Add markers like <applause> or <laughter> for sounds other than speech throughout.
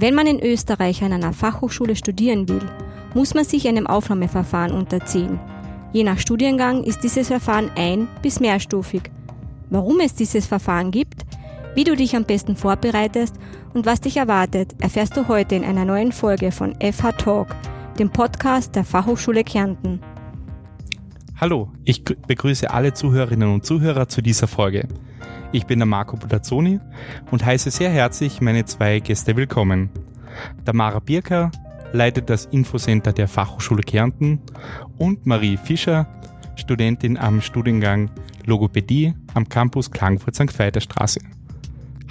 Wenn man in Österreich an einer Fachhochschule studieren will, muss man sich einem Aufnahmeverfahren unterziehen. Je nach Studiengang ist dieses Verfahren ein- bis mehrstufig. Warum es dieses Verfahren gibt, wie du dich am besten vorbereitest und was dich erwartet, erfährst du heute in einer neuen Folge von FH Talk, dem Podcast der Fachhochschule Kärnten. Hallo, ich begrüße alle Zuhörerinnen und Zuhörer zu dieser Folge. Ich bin der Marco Butazzoni und heiße sehr herzlich meine zwei Gäste willkommen. Tamara Birker leitet das Infocenter der Fachhochschule Kärnten und Marie Fischer, Studentin am Studiengang Logopädie am Campus Klagenfurt St. Veiter Straße.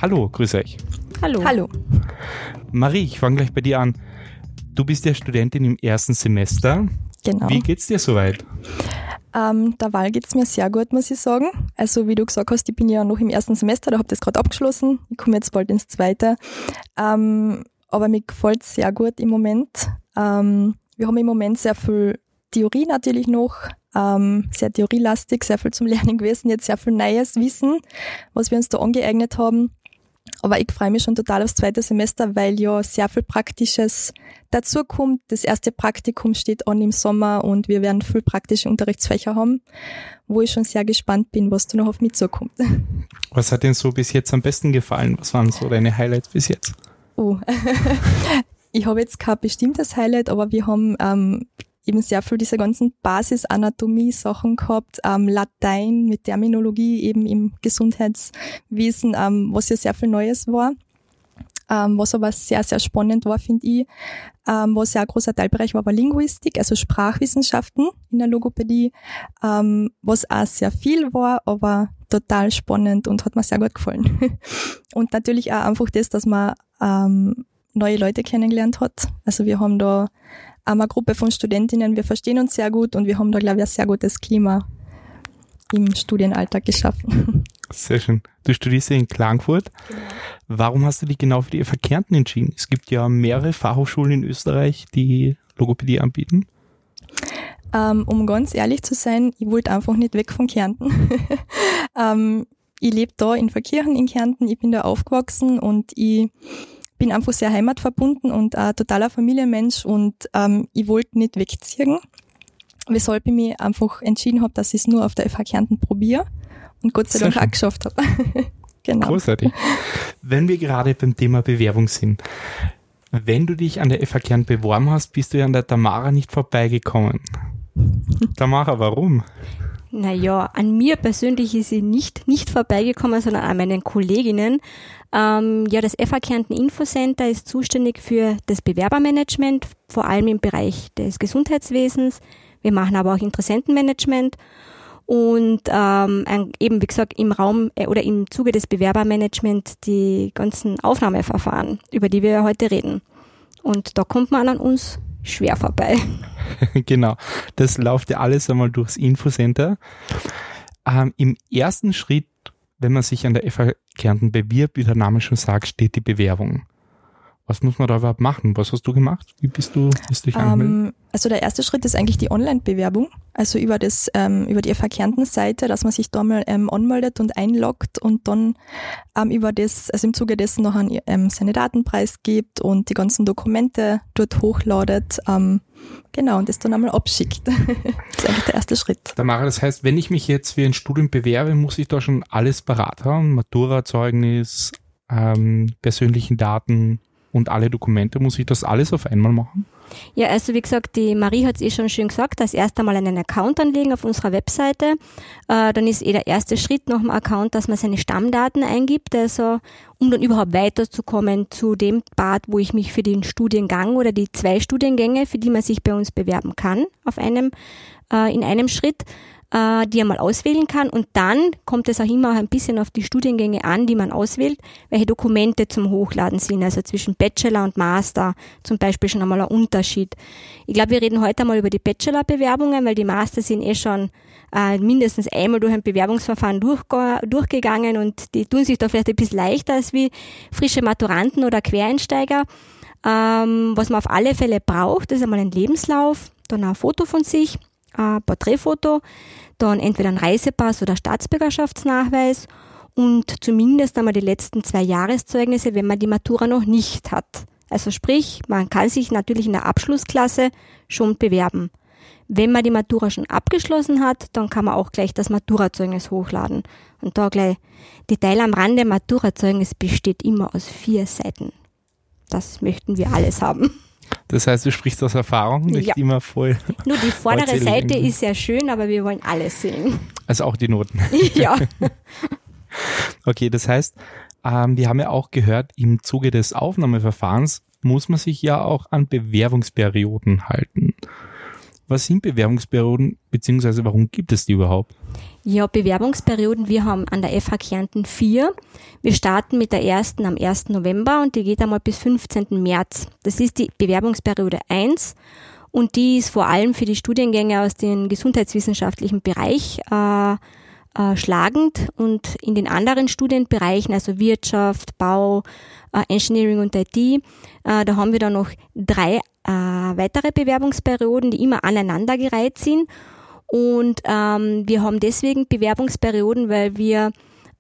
Hallo, grüße euch. Hallo. Hallo. Marie, ich fange gleich bei dir an. Du bist ja Studentin im ersten Semester. Genau. Wie geht's dir soweit? Ähm, der Wahl geht's mir sehr gut, muss ich sagen. Also wie du gesagt hast, ich bin ja noch im ersten Semester, da habe das gerade abgeschlossen. Ich komme jetzt bald ins zweite. Ähm, aber mir gefällt sehr gut im Moment. Ähm, wir haben im Moment sehr viel Theorie natürlich noch, ähm, sehr theorielastig, sehr viel zum Lernen <laughs> gewesen, jetzt sehr viel neues Wissen, was wir uns da angeeignet haben. Aber ich freue mich schon total aufs zweite Semester, weil ja sehr viel Praktisches dazukommt. Das erste Praktikum steht an im Sommer und wir werden viel praktische Unterrichtsfächer haben, wo ich schon sehr gespannt bin, was da noch auf mich zukommt. <laughs> Was hat denn so bis jetzt am besten gefallen? Was waren so deine Highlights bis jetzt? Oh, <laughs> ich habe jetzt kein bestimmtes Highlight, aber wir haben ähm, eben sehr viel diese ganzen Basis-Anatomie-Sachen gehabt, ähm, Latein mit Terminologie eben im Gesundheitswesen, ähm, was ja sehr viel Neues war. Ähm, was aber sehr, sehr spannend war, finde ich, ähm, was ja ein großer Teilbereich war, war Linguistik, also Sprachwissenschaften in der Logopädie, ähm, was auch sehr viel war, aber total spannend und hat mir sehr gut gefallen. <laughs> und natürlich auch einfach das, dass man ähm, neue Leute kennengelernt hat. Also wir haben da eine Gruppe von Studentinnen, wir verstehen uns sehr gut und wir haben da, glaube ich, ein sehr gutes Klima im Studienalltag geschaffen. Sehr schön. Du studierst ja in Klagenfurt. Genau. Warum hast du dich genau für die FH Kärnten entschieden? Es gibt ja mehrere Fachhochschulen in Österreich, die Logopädie anbieten. Ähm, um ganz ehrlich zu sein, ich wollte einfach nicht weg von Kärnten. <laughs> ähm, ich lebe da in Verkirchen in Kärnten, ich bin da aufgewachsen und ich bin einfach sehr heimatverbunden und ein totaler Familienmensch und ähm, ich wollte nicht wegziehen, weshalb ich mich einfach entschieden habe, dass ich es nur auf der FH Kärnten probiere und Gott sei Dank auch geschafft habe. <laughs> genau. Großartig. Wenn wir gerade beim Thema Bewerbung sind, wenn du dich an der FH Kärnten beworben hast, bist du ja an der Tamara nicht vorbeigekommen. Tamara, warum? Naja, an mir persönlich ist sie nicht, nicht vorbeigekommen, sondern an meinen Kolleginnen. Ähm, ja, das FH Kärnten Infocenter ist zuständig für das Bewerbermanagement, vor allem im Bereich des Gesundheitswesens. Wir machen aber auch Interessentenmanagement und ähm, eben, wie gesagt, im Raum äh, oder im Zuge des Bewerbermanagement die ganzen Aufnahmeverfahren, über die wir heute reden. Und da kommt man an uns schwer vorbei. <laughs> genau, das läuft ja alles einmal durchs Infocenter. Ähm, Im ersten Schritt, wenn man sich an der FH Kärnten bewirbt, wie der Name schon sagt, steht die Bewerbung. Was muss man da überhaupt machen? Was hast du gemacht? Wie bist du bist dich ähm, Also der erste Schritt ist eigentlich die Online-Bewerbung, also über das ähm, über die FH Kärnten Seite, dass man sich da mal ähm, anmeldet und einloggt und dann ähm, über das, also im Zuge dessen noch einen, ähm, seine Daten preisgibt und die ganzen Dokumente dort hochladet. Ähm, genau, und das dann einmal abschickt. <laughs> das ist eigentlich der erste Schritt. Tamara, das heißt, wenn ich mich jetzt für ein Studium bewerbe, muss ich da schon alles parat haben? Matura-Zeugnis, ähm, persönlichen Daten, und alle Dokumente, muss ich das alles auf einmal machen? Ja, also wie gesagt, die Marie hat es eh schon schön gesagt, als erst einmal einen Account anlegen auf unserer Webseite. Äh, dann ist eh der erste Schritt nach dem Account, dass man seine Stammdaten eingibt, also um dann überhaupt weiterzukommen zu dem Part, wo ich mich für den Studiengang oder die zwei Studiengänge, für die man sich bei uns bewerben kann, auf einem, äh, in einem Schritt äh, die er mal auswählen kann. Und dann kommt es auch immer ein bisschen auf die Studiengänge an, die man auswählt, welche Dokumente zum Hochladen sind. Also zwischen Bachelor und Master zum Beispiel schon einmal ein Unterschied. Ich glaube, wir reden heute einmal über die Bachelor-Bewerbungen, weil die Master sind eh schon äh, mindestens einmal durch ein Bewerbungsverfahren durchge durchgegangen und die tun sich da vielleicht ein bisschen leichter als wie frische Maturanten oder Quereinsteiger. Ähm, was man auf alle Fälle braucht, ist einmal ein Lebenslauf, dann ein Foto von sich, ein Porträtfoto, dann entweder ein Reisepass oder Staatsbürgerschaftsnachweis und zumindest einmal die letzten zwei Jahreszeugnisse, wenn man die Matura noch nicht hat. Also sprich, man kann sich natürlich in der Abschlussklasse schon bewerben. Wenn man die Matura schon abgeschlossen hat, dann kann man auch gleich das Maturazeugnis hochladen. Und da gleich Detail am Rande, Maturazeugnis besteht immer aus vier Seiten. Das möchten wir alles haben. Das heißt, du sprichst aus Erfahrung, nicht ja. immer voll. Nur die vordere Seite ist sehr schön, aber wir wollen alles sehen. Also auch die Noten. <laughs> Ja. <laughs> okay, das heißt, ähm, wir haben ja auch gehört, im Zuge des Aufnahmeverfahrens muss man sich ja auch an Bewerbungsperioden halten. Was sind Bewerbungsperioden, beziehungsweise warum gibt es die überhaupt? Ja, Bewerbungsperioden, wir haben an der FH Kärnten vier. Wir starten mit der ersten am 1. November und die geht einmal bis 15. März. Das ist die Bewerbungsperiode 1 und die ist vor allem für die Studiengänge aus dem gesundheitswissenschaftlichen Bereich äh, äh, schlagend und in den anderen Studienbereichen, also Wirtschaft, Bau, äh, Engineering und IT, äh, da haben wir dann noch drei äh, weitere Bewerbungsperioden, die immer aneinandergereiht sind. Und ähm, wir haben deswegen Bewerbungsperioden, weil wir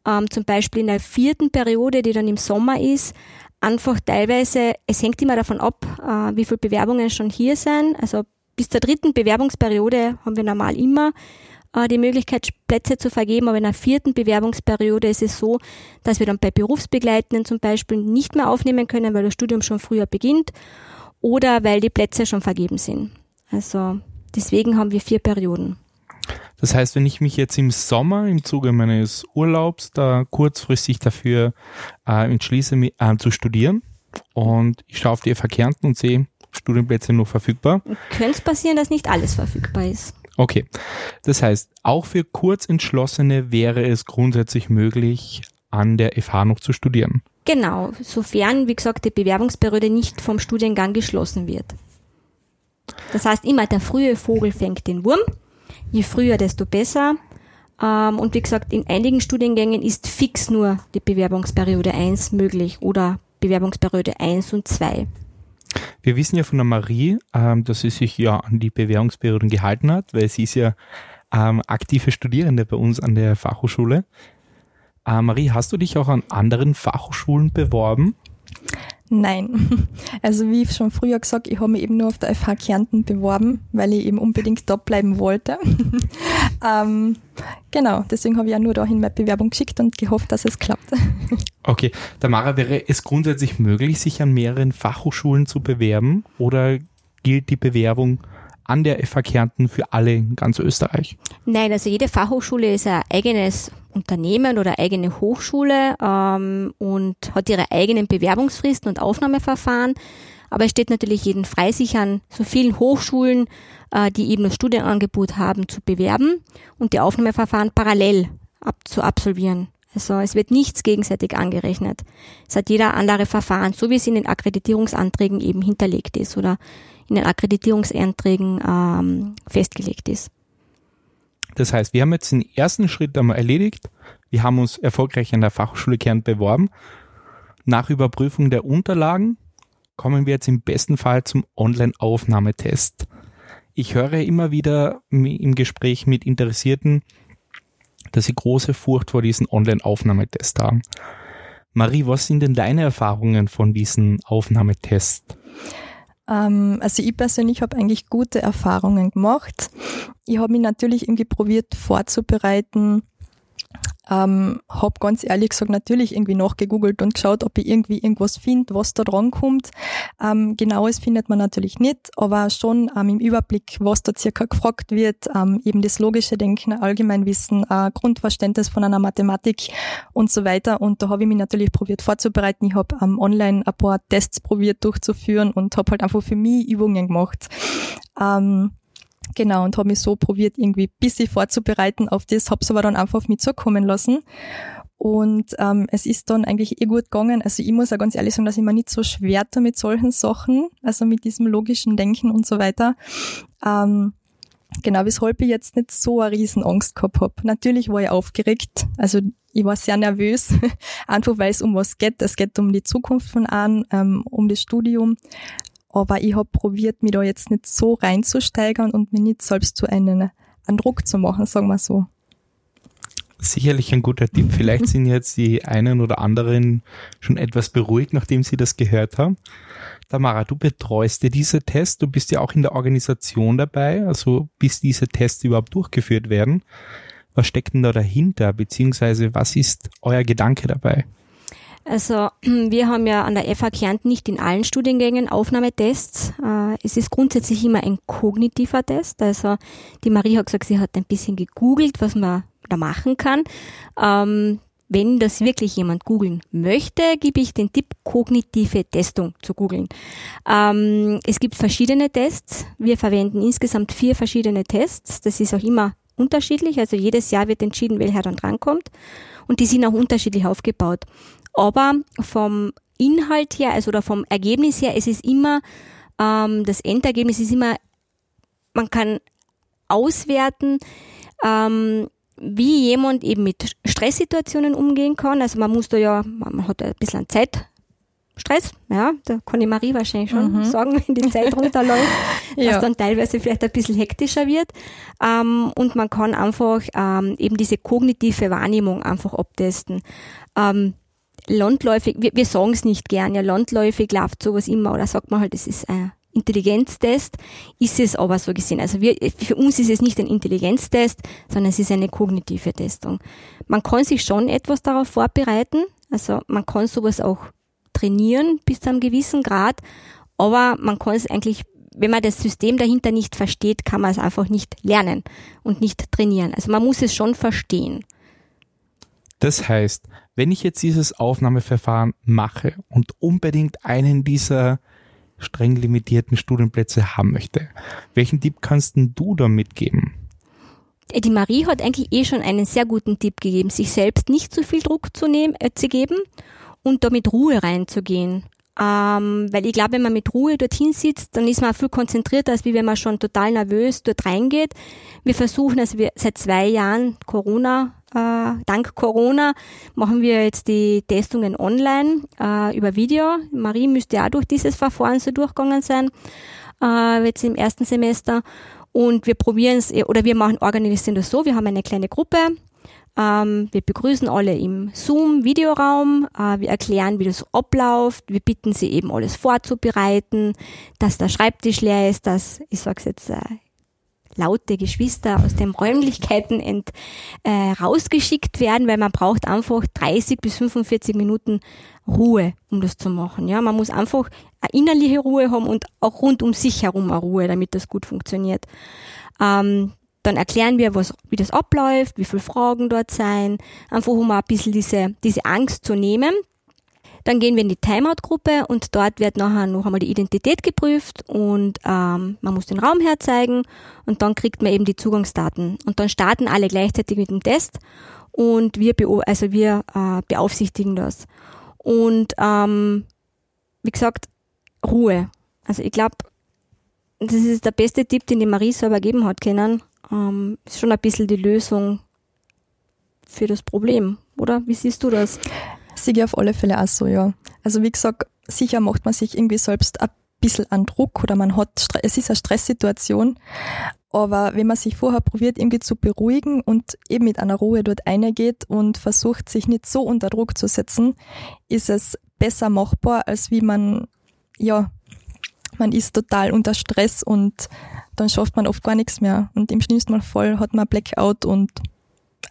ähm, zum Beispiel in der vierten Periode, die dann im Sommer ist, einfach teilweise, es hängt immer davon ab, äh, wie viele Bewerbungen schon hier sind. Also bis zur dritten Bewerbungsperiode haben wir normal immer äh, die Möglichkeit, Plätze zu vergeben. Aber in der vierten Bewerbungsperiode ist es so, dass wir dann bei Berufsbegleitenden zum Beispiel nicht mehr aufnehmen können, weil das Studium schon früher beginnt oder weil die Plätze schon vergeben sind. Also deswegen haben wir vier Perioden. Das heißt, wenn ich mich jetzt im Sommer im Zuge meines Urlaubs da kurzfristig dafür äh, entschließe, äh, zu studieren und ich schaue auf die FH Kärnten und sehe, Studienplätze noch verfügbar. Könnte es passieren, dass nicht alles verfügbar ist. Okay. Das heißt, auch für Kurzentschlossene wäre es grundsätzlich möglich, an der FH noch zu studieren. Genau, sofern, wie gesagt, die Bewerbungsperiode nicht vom Studiengang geschlossen wird. Das heißt immer, der frühe Vogel fängt den Wurm. Je früher, desto besser. Ähm, und wie gesagt, in einigen Studiengängen ist fix nur die Bewerbungsperiode 1 möglich oder Bewerbungsperiode 1 und 2. Wir wissen ja von der Marie, ähm, dass sie sich ja an die Bewährungsperioden gehalten hat, weil sie ist ja ähm, aktive Studierende bei uns an der Fachhochschule. Äh, Marie, hast du dich auch an anderen Fachhochschulen beworben? Nein. <laughs> Also wie ich schon früher gesagt, ich habe mich eben nur auf der FH Kärnten beworben, weil ich eben unbedingt dort bleiben wollte. <laughs> ähm, genau, deswegen habe ich ja nur dahin meine Bewerbung geschickt und gehofft, dass es klappt. <laughs> okay, Tamara, wäre es grundsätzlich möglich, sich an mehreren Fachhochschulen zu bewerben oder gilt die Bewerbung an der FH Kärnten für alle in ganz Österreich? Nein, also jede Fachhochschule ist ein eigenes Unternehmen oder eigene Hochschule ähm, und hat ihre eigenen Bewerbungsfristen und Aufnahmeverfahren. Aber es steht natürlich jeden frei, sich an so vielen Hochschulen, äh, die eben das Studienangebot haben, zu bewerben und die Aufnahmeverfahren parallel ab zu absolvieren. Also es wird nichts gegenseitig angerechnet. Es hat jeder andere Verfahren, so wie es in den Akkreditierungsanträgen eben hinterlegt ist oder in den Akkreditierungsanträgen ähm, festgelegt ist. Das heißt, wir haben jetzt den ersten Schritt einmal erledigt. Wir haben uns erfolgreich an der Fachschule Kern beworben. Nach Überprüfung der Unterlagen kommen wir jetzt im besten Fall zum Online-Aufnahmetest. Ich höre immer wieder im Gespräch mit Interessierten, dass sie große Furcht vor diesem Online-Aufnahmetest haben. Marie, was sind denn deine Erfahrungen von diesem Aufnahmetest? Ähm, also ich persönlich habe eigentlich gute Erfahrungen gemacht. Ich habe mich natürlich irgendwie probiert vorzubereiten, ähm, hab ganz ehrlich gesagt natürlich irgendwie nachgegoogelt und geschaut, ob ich irgendwie irgendwas finde, was da dran kommt. Ähm, genaues findet man natürlich nicht, aber schon ähm, im Überblick, was da circa gefragt wird, ähm, eben das logische Denken, Allgemeinwissen, äh, Grundverständnis von einer Mathematik und so weiter. Und da habe ich mich natürlich probiert vorzubereiten. Ich habe ähm, online ein paar Tests probiert durchzuführen und habe halt einfach für mich Übungen gemacht. Ähm, Genau, und habe mich so probiert, irgendwie ein bisschen vorzubereiten auf das, habe es aber dann einfach auf mich zukommen lassen. Und ähm, es ist dann eigentlich eh gut gegangen. Also ich muss ja ganz ehrlich sagen, dass ich mir nicht so schwer tue mit solchen Sachen, also mit diesem logischen Denken und so weiter. Ähm, genau, weshalb ich jetzt nicht so eine riesen Angst gehabt habe. Natürlich war ich aufgeregt, also ich war sehr nervös, <laughs> einfach weil es um was geht. Es geht um die Zukunft von einem, ähm, um das Studium. Aber ich habe probiert, mich da jetzt nicht so reinzusteigern und mir nicht selbst zu einen, einen Druck zu machen, sagen wir so. sicherlich ein guter Tipp. Vielleicht sind jetzt die einen oder anderen schon etwas beruhigt, nachdem sie das gehört haben. Tamara, du betreust ja diese Tests, du bist ja auch in der Organisation dabei, also bis diese Tests überhaupt durchgeführt werden. Was steckt denn da dahinter, beziehungsweise was ist euer Gedanke dabei? Also <clears throat> wir haben ja an der FH Kärnten nicht in allen Studiengängen Aufnahmetests. Äh, es ist grundsätzlich immer ein kognitiver Test. Also die Marie hat gesagt, sie hat ein bisschen gegoogelt, was man da machen kann. Ähm, wenn das wirklich jemand googeln möchte, gebe ich den Tipp, kognitive Testung zu googeln. Ähm, es gibt verschiedene Tests. Wir verwenden insgesamt vier verschiedene Tests. Das ist auch immer unterschiedlich. Also jedes Jahr wird entschieden, welcher dann drankommt. Und die sind auch unterschiedlich aufgebaut. Aber vom Inhalt her, also oder vom Ergebnis her, es ist immer, ähm, das Endergebnis ist immer, man kann auswerten, ähm, wie jemand eben mit Stresssituationen umgehen kann. Also man muss da ja, man hat ein bisschen Zeitstress, ja, da kann die Marie wahrscheinlich schon mhm. sagen, wenn die Zeit <laughs> runterläuft, ja. dass dann teilweise vielleicht ein bisschen hektischer wird. Ähm, und man kann einfach ähm, eben diese kognitive Wahrnehmung einfach abtesten. Ähm, landläufig, wir, wir sagen es nicht gern, ja, landläufig läuft sowas immer, oder sagt man halt, es ist ein Intelligenztest, ist es aber so gesehen. Also wir, für uns ist es nicht ein Intelligenztest, sondern es ist eine kognitive Testung. Man kann sich schon etwas darauf vorbereiten, also man kann sowas auch trainieren bis zu einem gewissen Grad, aber man kann es eigentlich wenn man das System dahinter nicht versteht, kann man es einfach nicht lernen und nicht trainieren. Also man muss es schon verstehen. Das heißt, wenn ich jetzt dieses Aufnahmeverfahren mache und unbedingt einen dieser streng limitierten Studienplätze haben möchte, welchen Tipp kannst du da mitgeben? Äh, die Marie hat eigentlich eh schon einen sehr guten Tipp gegeben, sich selbst nicht zu viel Druck zu, nehmen, äh, zu geben und da mit Ruhe reinzugehen. Ähm, weil ich glaube, wenn man mit Ruhe dorthin sitzt, dann ist man viel konzentrierter, als wenn man schon total nervös dort reingeht. Wir versuchen, also wir seit zwei Jahren Corona, dank Corona, machen wir jetzt die Testungen online äh, über Video. Marie müsste auch durch dieses Verfahren so durchgegangen sein, äh, jetzt im ersten Semester. Und wir probieren es, oder wir machen, organisieren das so, wir haben eine kleine Gruppe, ähm, wir begrüßen alle im Zoom-Videoraum. Äh, wir erklären, wie das abläuft. Wir bitten sie eben alles vorzubereiten, dass der Schreibtisch leer ist, dass, ich sag's jetzt, äh, laute Geschwister aus den Räumlichkeiten ent, äh, rausgeschickt werden, weil man braucht einfach 30 bis 45 Minuten Ruhe, um das zu machen. Ja, man muss einfach eine innerliche Ruhe haben und auch rund um sich herum eine Ruhe, damit das gut funktioniert. Ähm, dann erklären wir, was, wie das abläuft, wie viele Fragen dort sein, einfach um ein bisschen diese, diese Angst zu nehmen. Dann gehen wir in die Timeout-Gruppe und dort wird nachher noch einmal die Identität geprüft und ähm, man muss den Raum herzeigen und dann kriegt man eben die Zugangsdaten. Und dann starten alle gleichzeitig mit dem Test und wir, also wir äh, beaufsichtigen das. Und ähm, wie gesagt, Ruhe. Also ich glaube, das ist der beste Tipp, den die Marie selber geben hat können ähm, ist schon ein bisschen die Lösung für das Problem, oder? Wie siehst du das? Sehe ich auf alle Fälle auch so, ja. Also wie gesagt, sicher macht man sich irgendwie selbst ein bisschen an Druck oder man hat, es ist eine Stresssituation, aber wenn man sich vorher probiert, irgendwie zu beruhigen und eben mit einer Ruhe dort eingeht und versucht, sich nicht so unter Druck zu setzen, ist es besser machbar, als wie man, ja, man ist total unter Stress und dann schafft man oft gar nichts mehr. Und im schlimmsten Fall hat man Blackout und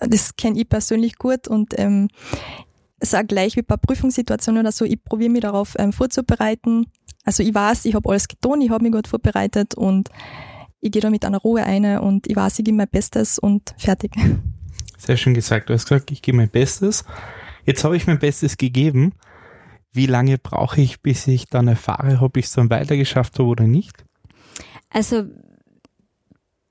das kenne ich persönlich gut und ähm, sage gleich wie bei Prüfungssituationen oder so, ich probiere mich darauf ähm, vorzubereiten. Also ich weiß, ich habe alles getan, ich habe mich gut vorbereitet und ich gehe da mit einer Ruhe ein und ich weiß, ich gebe mein Bestes und fertig. Sehr schön gesagt. Du hast gesagt, ich gebe mein Bestes. Jetzt habe ich mein Bestes gegeben. Wie lange brauche ich, bis ich dann erfahre, ob ich es dann weitergeschafft habe oder nicht? Also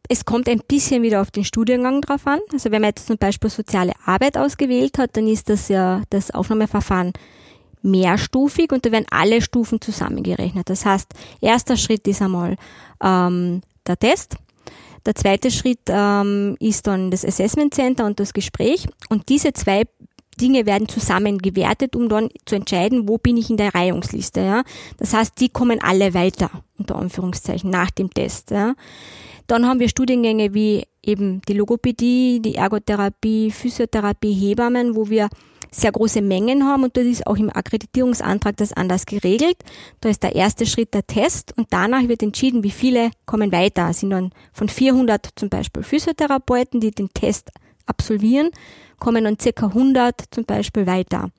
es kommt ein bisschen wieder auf den Studiengang drauf an. Also wenn man jetzt zum Beispiel soziale Arbeit ausgewählt hat, dann ist das ja das Aufnahmeverfahren mehrstufig und da werden alle Stufen zusammengerechnet. Das heißt, erster Schritt ist einmal ähm, der Test. Der zweite Schritt ähm, ist dann das Assessment Center und das Gespräch. Und diese zwei Dinge werden zusammen gewertet, um dann zu entscheiden, wo bin ich in der Reihungsliste. Ja? Das heißt, die kommen alle weiter, unter Anführungszeichen, nach dem Test. Ja? Dann haben wir Studiengänge wie eben die Logopädie, die Ergotherapie, Physiotherapie, Hebammen, wo wir sehr große Mengen haben und das ist auch im Akkreditierungsantrag das anders geregelt. Da ist der erste Schritt der Test und danach wird entschieden, wie viele kommen weiter. Es sind dann von 400 zum Beispiel Physiotherapeuten, die den Test absolvieren, kommen dann circa 100 zum Beispiel weiter.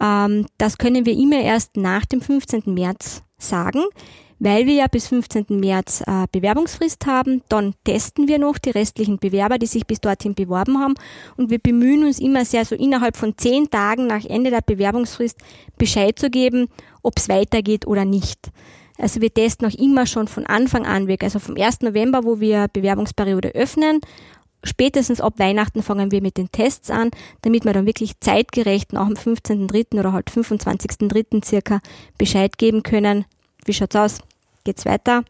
Ähm, das können wir immer erst nach dem 15. März sagen, weil wir ja bis 15. März äh, Bewerbungsfrist haben. Dann testen wir noch die restlichen Bewerber, die sich bis dorthin beworben haben. Und wir bemühen uns immer sehr, so innerhalb von zehn Tagen nach Ende der Bewerbungsfrist Bescheid zu geben, ob es weitergeht oder nicht. Also wir testen auch immer schon von Anfang an weg. Also vom 1. November, wo wir Bewerbungsperiode öffnen, spätestens ab Weihnachten fangen wir mit den Tests an, damit wir dann wirklich zeitgerecht nach dem 15.3. oder halt 25.3. circa Bescheid geben können. Wie schaut's aus? Geht's weiter?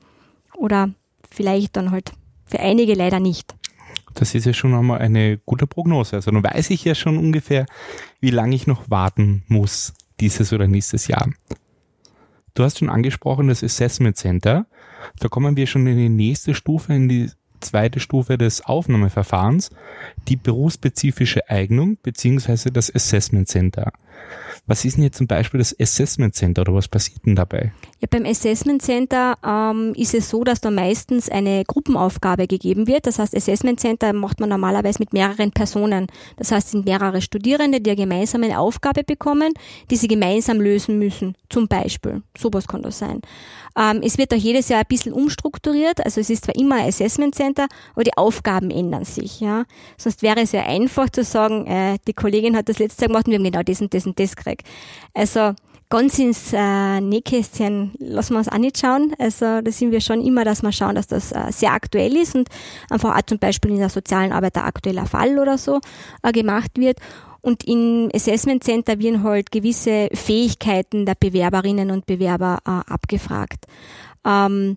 Oder vielleicht dann halt für einige leider nicht. Das ist ja schon einmal eine gute Prognose. Also dann weiß ich ja schon ungefähr, wie lange ich noch warten muss, dieses oder nächstes Jahr. Du hast schon angesprochen, das Assessment Center. Da kommen wir schon in die nächste Stufe, in die zweite Stufe des Aufnahmeverfahrens, die berufsspezifische Eignung beziehungsweise das Assessment Center. Was ist denn jetzt zum Beispiel das Assessment Center oder was passiert denn dabei? Ja, beim Assessment Center ähm, ist es so, dass da meistens eine Gruppenaufgabe gegeben wird. Das heißt, Assessment Center macht man normalerweise mit mehreren Personen. Das heißt, es sind mehrere Studierende, die eine gemeinsame Aufgabe bekommen, die sie gemeinsam lösen müssen. Zum Beispiel. Sowas kann das sein. Ähm, es wird auch jedes Jahr ein bisschen umstrukturiert. Also es ist zwar immer ein Assessment Center, aber die Aufgaben ändern sich. Ja. Sonst wäre es ja einfach zu sagen, äh, die Kollegin hat das letzte Jahr gemacht und wir haben genau das und das und das gekriegt. Also ganz ins äh, Nähkästchen lassen wir uns auch nicht schauen. Also da sind wir schon immer, dass wir schauen, dass das äh, sehr aktuell ist und einfach auch zum Beispiel in der sozialen Arbeit ein aktueller Fall oder so äh, gemacht wird. Und im Assessment Center werden halt gewisse Fähigkeiten der Bewerberinnen und Bewerber äh, abgefragt. Ähm,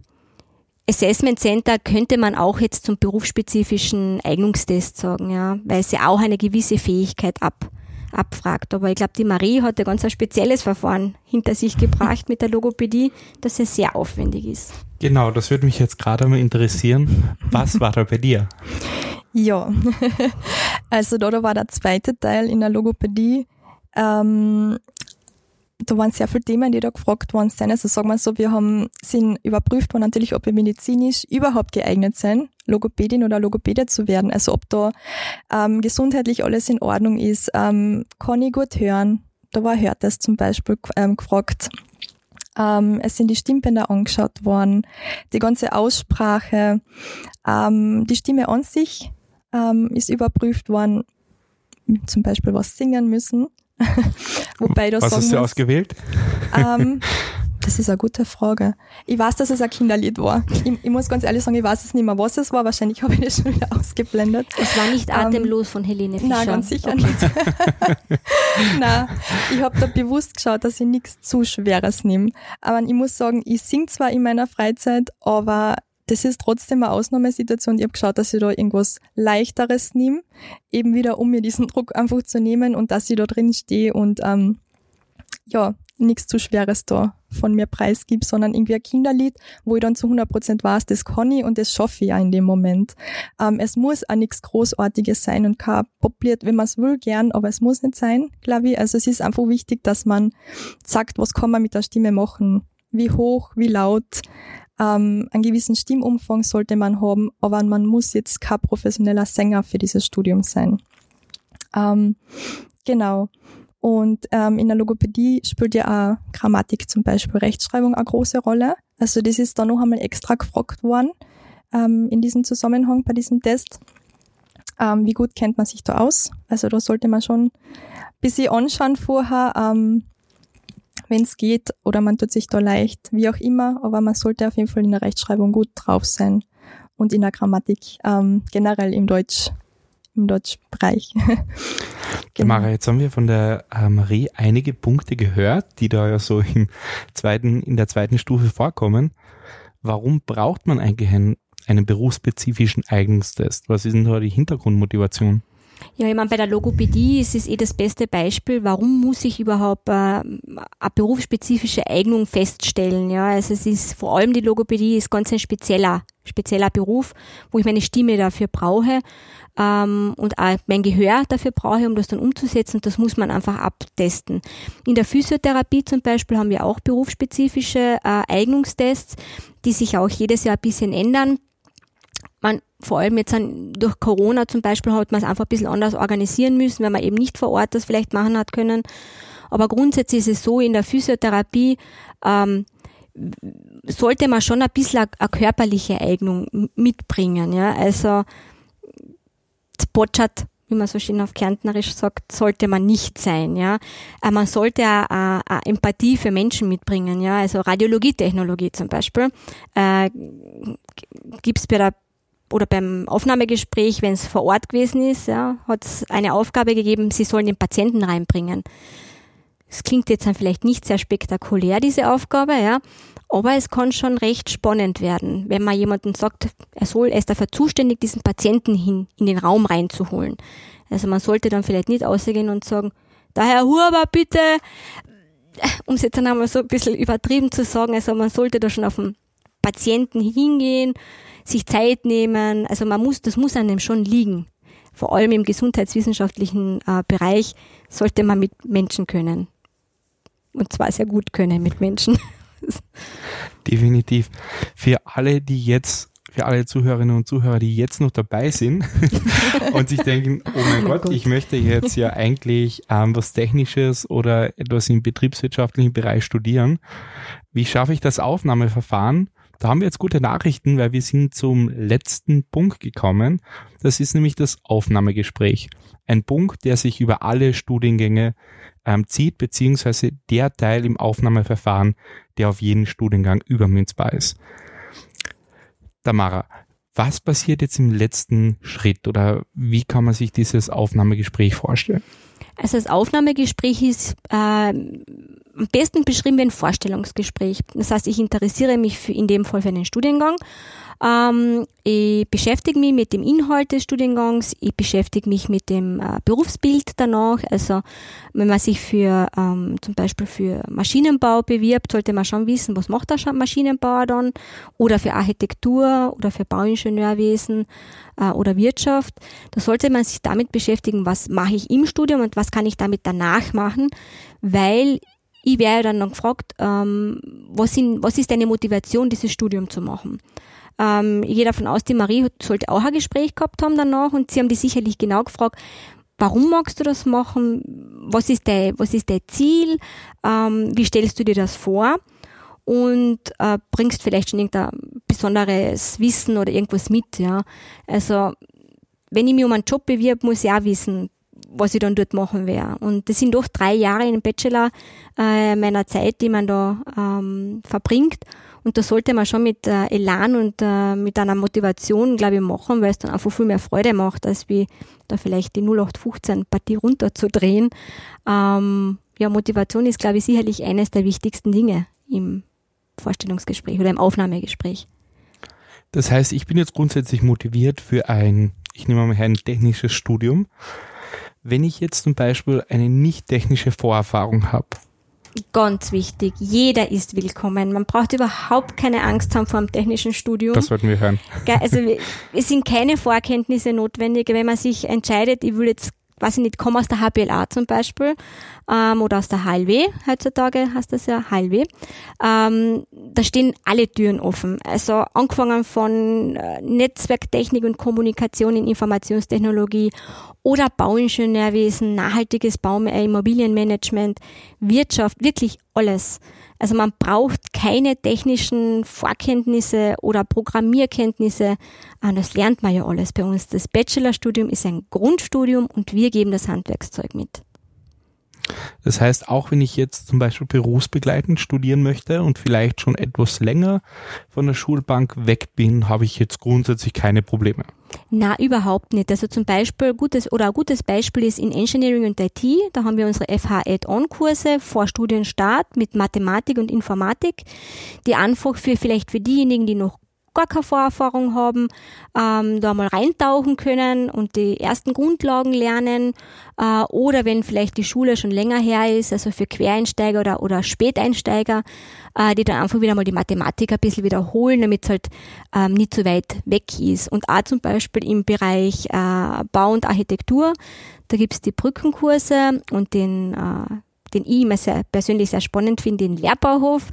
Assessment Center könnte man auch jetzt zum berufsspezifischen Eignungstest sagen, ja, weil sie auch eine gewisse Fähigkeit ab, abfragt. Aber ich glaube, die Marie hat ein ganz spezielles Verfahren hinter sich gebracht mit der Logopädie, das ja sehr aufwendig ist. Genau, das würde mich jetzt gerade mal interessieren. Was war da bei dir? Ja, <laughs> also da, da war der zweite Teil in der Logopädie. Ähm, da waren sehr viele Themen, die da gefragt worden sind. Also sagen wir so, wir haben, sind überprüft worden natürlich, ob wir medizinisch überhaupt geeignet sind, Logopädin oder Logopäde zu werden. Also ob da ähm, gesundheitlich alles in Ordnung ist, ähm, kann ich gut hören. Da war Hörtest zum Beispiel ähm, gefragt. Ähm, es sind die Stimmbänder angeschaut worden, die ganze Aussprache, ähm, die Stimme an sich ähm, ist überprüft worden, zum Beispiel was singen müssen. <laughs> Wobei du Was hast du ausgewählt? <laughs> Ähm, das ist eine gute Frage. Ich weiß, dass es ein Kinderlied war. Ich, ich, muss ganz ehrlich sagen, ich weiß es nicht mehr, was es war. Wahrscheinlich habe ich das schon wieder ausgeblendet. Es war nicht ähm, Atemlos ähm, von Helene Fischer. Nein, ganz sicher okay. nicht. <laughs> nein, ich habe da bewusst geschaut, dass ich nichts zu Schweres nehme. Aber ich muss sagen, ich singe zwar in meiner Freizeit, aber das ist trotzdem eine Ausnahmesituation. Ich habe geschaut, dass ich da irgendwas Leichteres nehme, eben wieder, um mir diesen <laughs> Druck einfach zu nehmen und dass ich da drin stehe und ähm, ja, nichts zu Schweres da von mir preisgib, sondern irgendwie ein Kinderlied, wo ich dann zu 100 Prozent weiß, das kann ich und das schaffe ich ja in dem Moment. Ähm, es muss auch nichts Großartiges sein und kein Poplied, wenn man es will, gern, aber es muss nicht sein, glaube ich. Also es ist einfach wichtig, dass man sagt, was kann man mit der Stimme machen, wie hoch, wie laut, ähm, einen gewissen Stimmumfang sollte man haben, aber man muss jetzt kein professioneller Sänger für dieses Studium sein. Ähm, genau. Und ähm, in der Logopädie spielt ja auch Grammatik zum Beispiel, Rechtschreibung eine große Rolle. Also das ist da noch einmal extra gefragt worden ähm, in diesem Zusammenhang bei diesem Test. Ähm, wie gut kennt man sich da aus? Also da sollte man schon ein bisschen anschauen vorher, ähm, wenn es geht, oder man tut sich da leicht, wie auch immer, aber man sollte auf jeden Fall in der Rechtschreibung gut drauf sein und in der Grammatik ähm, generell im Deutsch, im Deutschbereich. <laughs> genau. Mara, jetzt haben wir von der Marie einige Punkte gehört, die da ja so im zweiten, in der zweiten Stufe vorkommen. Warum braucht man eigentlich einen, einen berufsspezifischen Eignungstest? Was ist denn da die Hintergrundmotivation? Ja, ich meine, bei der Logopädie ist es eh das beste Beispiel, warum muss ich überhaupt äh, eine berufsspezifische Eignung feststellen. Ja, also es ist vor allem die Logopädie ist ganz ein spezieller, spezieller Beruf, wo ich meine Stimme dafür brauche ähm, und auch mein Gehör dafür brauche, um das dann umzusetzen. Das muss man einfach abtesten. In der Physiotherapie zum Beispiel haben wir auch berufsspezifische äh, Eignungstests, die sich auch jedes Jahr ein bisschen ändern man vor allem jetzt an, durch Corona zum Beispiel hat man es einfach ein bisschen anders organisieren müssen, weil man eben nicht vor Ort das vielleicht machen hat können. Aber grundsätzlich ist es so, in der Physiotherapie ähm, sollte man schon ein bisschen eine, körperliche Eignung mitbringen. Ja? Also Spotchat, wie man so schön auf Kärntnerisch sagt, sollte man nicht sein. Ja? Äh, man sollte eine, eine Empathie für Menschen mitbringen. Ja? Also Radiologietechnologie zum Beispiel äh, gibt es bei der oder beim Aufnahmegespräch, wenn es vor Ort gewesen ist, ja, hat es eine Aufgabe gegeben, sie sollen den Patienten reinbringen. Es klingt jetzt dann vielleicht nicht sehr spektakulär, diese Aufgabe, ja, aber es kann schon recht spannend werden, wenn man jemanden sagt, er soll, er ist dafür zuständig, diesen Patienten hin, in den Raum reinzuholen. Also man sollte dann vielleicht nicht ausgehen und sagen, da Herr Huber, bitte, um es jetzt dann einmal so ein bisschen übertrieben zu sagen, also man sollte da schon auf den Patienten hingehen, sich Zeit nehmen. Also man muss, das muss einem schon liegen. Vor allem im gesundheitswissenschaftlichen äh, Bereich sollte man mit Menschen können. Und zwar sehr gut können mit Menschen. <laughs> Definitiv. Für alle, die jetzt für alle Zuhörerinnen und Zuhörer, die jetzt noch dabei sind <laughs> und sich denken, oh mein, Gott, Gott, ich möchte jetzt ja eigentlich ähm, was Technisches oder etwas im betriebswirtschaftlichen Bereich studieren. Wie schaffe ich das Aufnahmeverfahren? Da haben wir jetzt gute Nachrichten, weil wir sind zum letzten Punkt gekommen. Das ist nämlich das Aufnahmegespräch. Ein Punkt, der sich über alle Studiengänge ähm, zieht, beziehungsweise der Teil im Aufnahmeverfahren, der auf jeden Studiengang übermünzbar ist. Tamara, was passiert jetzt im letzten Schritt oder wie kann man sich dieses Aufnahmegespräch vorstellen? Also das Aufnahmegespräch ist äh, am besten beschrieben wie ein Vorstellungsgespräch. Das heißt, ich interessiere mich für, in dem Fall für einen Studiengang. Ähm, ich beschäftige mich mit dem Inhalt des Studiengangs, ich beschäftige mich mit dem äh, Berufsbild danach. Also wenn man sich für ähm, zum Beispiel für Maschinenbau bewirbt, sollte man schon wissen, was macht der Maschinenbauer dann oder für Architektur oder für Bauingenieurwesen äh, oder Wirtschaft. Da sollte man sich damit beschäftigen, was mache ich im Studium und was kann ich damit danach machen, weil ich werde dann noch gefragt, ähm, was, sind, was ist deine Motivation, dieses Studium zu machen? Ähm, ich gehe davon aus, die Marie sollte auch ein Gespräch gehabt haben danach und sie haben die sicherlich genau gefragt, warum magst du das machen? Was ist dein, was ist dein Ziel? Ähm, wie stellst du dir das vor? Und äh, bringst vielleicht schon irgendein besonderes Wissen oder irgendwas mit, ja. Also, wenn ich mich um einen Job bewirb, muss ich auch wissen, was ich dann dort machen werde. Und das sind doch drei Jahre in dem Bachelor äh, meiner Zeit, die man da ähm, verbringt. Und da sollte man schon mit äh, Elan und äh, mit einer Motivation, glaube ich, machen, weil es dann einfach viel mehr Freude macht, als wie da vielleicht die 0815 Partie runterzudrehen. Ähm, ja, Motivation ist, glaube ich, sicherlich eines der wichtigsten Dinge im Vorstellungsgespräch oder im Aufnahmegespräch. Das heißt, ich bin jetzt grundsätzlich motiviert für ein, ich nehme mal ein technisches Studium. Wenn ich jetzt zum Beispiel eine nicht technische Vorerfahrung habe, Ganz wichtig. Jeder ist willkommen. Man braucht überhaupt keine Angst haben vor dem technischen Studium. Das sollten wir hören. Also es sind keine Vorkenntnisse notwendig. Wenn man sich entscheidet, ich will jetzt weiß ich nicht, komme aus der HBLA zum Beispiel ähm, oder aus der HLW, heutzutage heißt das ja HLW, ähm, da stehen alle Türen offen. Also angefangen von äh, Netzwerktechnik und Kommunikation in Informationstechnologie oder Bauingenieurwesen, nachhaltiges Baum äh, Immobilienmanagement, Wirtschaft, wirklich alles. Also man braucht keine technischen Vorkenntnisse oder Programmierkenntnisse. Das lernt man ja alles bei uns. Das Bachelorstudium ist ein Grundstudium und wir geben das Handwerkszeug mit. Das heißt, auch wenn ich jetzt zum Beispiel berufsbegleitend studieren möchte und vielleicht schon etwas länger von der Schulbank weg bin, habe ich jetzt grundsätzlich keine Probleme. Na, überhaupt nicht. Also zum Beispiel gutes oder ein gutes Beispiel ist in Engineering und IT. Da haben wir unsere FH Add-on-Kurse vor Studienstart mit Mathematik und Informatik, die einfach für vielleicht für diejenigen, die noch gar keine Vorerfahrung haben, ähm, da mal reintauchen können und die ersten Grundlagen lernen. Äh, oder wenn vielleicht die Schule schon länger her ist, also für Quereinsteiger oder, oder Späteinsteiger, äh, die dann einfach wieder mal die Mathematik ein bisschen wiederholen, damit es halt ähm, nicht so weit weg ist. Und auch zum Beispiel im Bereich äh, Bau und Architektur, da gibt's die Brückenkurse und den äh, den ich immer sehr, persönlich sehr spannend finde, den Lehrbauhof,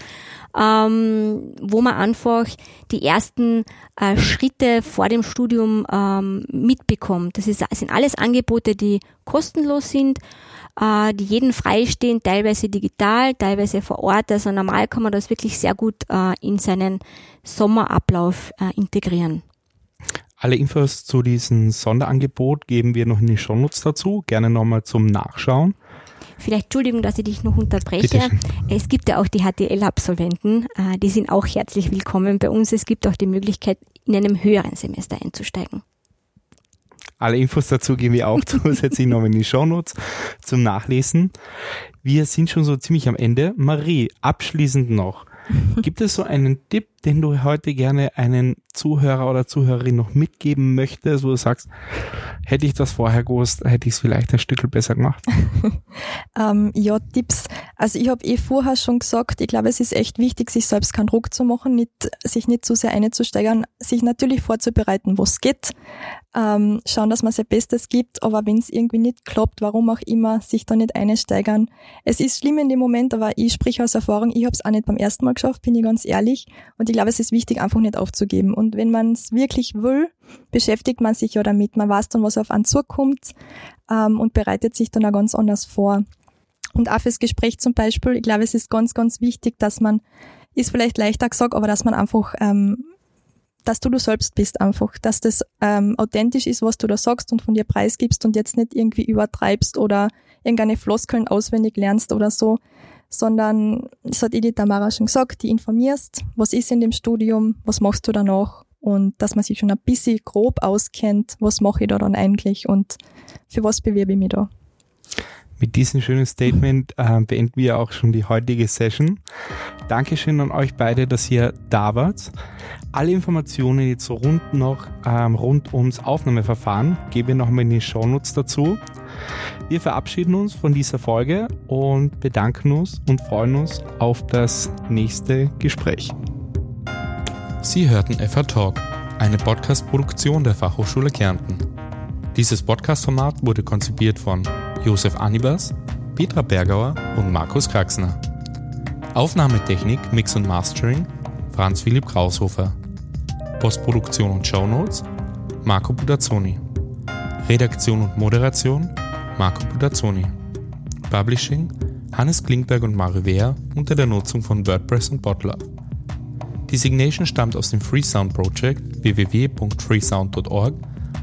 ähm, wo man einfach die ersten äh, Schritte vor dem Studium ähm, mitbekommt. Das, ist, sind alles Angebote, die kostenlos sind, äh, die jeden freistehen, teilweise digital, teilweise vor Ort. Also normal kann man das wirklich sehr gut äh, in seinen Sommerablauf äh, integrieren. Alle Infos zu diesem Sonderangebot geben wir noch in die Shownotes dazu, gerne nochmal zum Nachschauen. Vielleicht Entschuldigung, dass ich dich noch unterbreche. Es gibt ja auch die HTL-Absolventen, äh, die sind auch herzlich willkommen bei uns. Es gibt auch die Möglichkeit, in einem höheren Semester einzusteigen. Alle Infos dazu geben wir auch <laughs> zusätzlich noch in die Shownotes zum Nachlesen. Wir sind schon so ziemlich am Ende. Marie, abschließend noch. Gibt es so einen Tipp, den du heute gerne einen Zuhörer oder Zuhörerin noch mitgeben möchtest, wo du sagst, hätte ich das vorher gewusst, hätte ich es vielleicht ein Stück besser gemacht? <laughs> ähm, ja, Tipps. Also ich habe eh vorher schon gesagt, ich glaube, es ist echt wichtig, sich selbst keinen Druck zu machen, nicht, sich nicht zu sehr einzusteigern, sich natürlich vorzubereiten, was geht, ähm, schauen, dass man sein Bestes gibt, aber wenn es irgendwie nicht klappt, warum auch immer, sich da nicht einsteigern. Es ist schlimm in dem Moment, aber ich sprich aus Erfahrung, ich habe es auch nicht beim ersten Mal geschafft, bin ich ganz ehrlich. Und ich glaube, es ist wichtig, einfach nicht aufzugeben. Und wenn man es wirklich will, beschäftigt man sich ja damit. Man weiß dann, was auf einen zukommt ähm, und bereitet sich dann auch ganz anders vor. Und auch fürs Gespräch zum Beispiel, ich glaube, es ist ganz, ganz wichtig, dass man, ist vielleicht leichter gesagt, aber dass man einfach ähm, dass du du selbst bist einfach, dass das ähm, authentisch ist, was du da sagst und von dir preisgibst und jetzt nicht irgendwie übertreibst oder irgendeine Floskeln auswendig lernst oder so, sondern, das hat Edith Tamara schon gesagt, die informierst, was ist in dem Studium, was machst du danach und dass man sich schon ein bisschen grob auskennt, was mache ich da dann eigentlich und für was bewerbe ich mich da. Mit diesem schönen Statement äh, beenden wir auch schon die heutige Session. Dankeschön an euch beide, dass ihr da wart. Alle Informationen jetzt rund noch ähm, rund ums Aufnahmeverfahren geben wir nochmal in die Shownotes dazu. Wir verabschieden uns von dieser Folge und bedanken uns und freuen uns auf das nächste Gespräch. Sie hörten FH Talk, eine Podcast-Produktion der Fachhochschule Kärnten. Dieses Podcast-Format wurde konzipiert von Josef Anibas, Petra Bergauer und Markus Kraxner. Aufnahmetechnik, Mix und Mastering Franz Philipp Kraushofer. Postproduktion und Shownotes Marco Budazzoni. Redaktion und Moderation Marco Budazzoni. Publishing Hannes Klingberg und Mario Wehr unter der Nutzung von WordPress und Bottler. Die Signation stammt aus dem Freesound Project www.freesound.org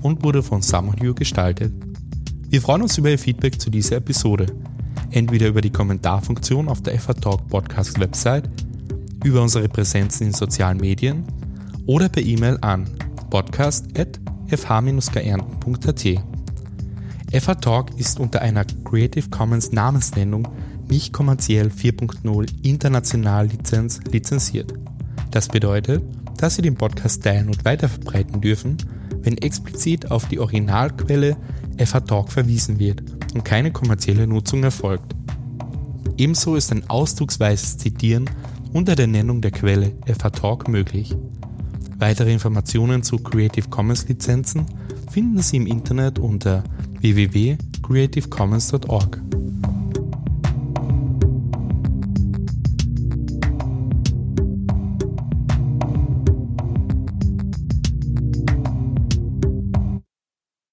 und wurde von Samuel gestaltet. Wir freuen uns über Ihr Feedback zu dieser Episode. Entweder über die Kommentarfunktion auf der FA Talk Podcast Website, über unsere Präsenz in sozialen Medien oder per E-Mail an podcast.fh-geernten.at. FA Talk ist unter einer Creative Commons Namensnennung nicht kommerziell 4.0 international Lizenz lizenziert. Das bedeutet, dass Sie den Podcast teilen und weiterverbreiten dürfen, wenn explizit auf die Originalquelle FH Talk verwiesen wird und keine kommerzielle Nutzung erfolgt. Ebenso ist ein ausdrucksweises Zitieren unter der Nennung der Quelle FH Talk möglich. Weitere Informationen zu Creative Commons Lizenzen finden Sie im Internet unter www.creativecommons.org.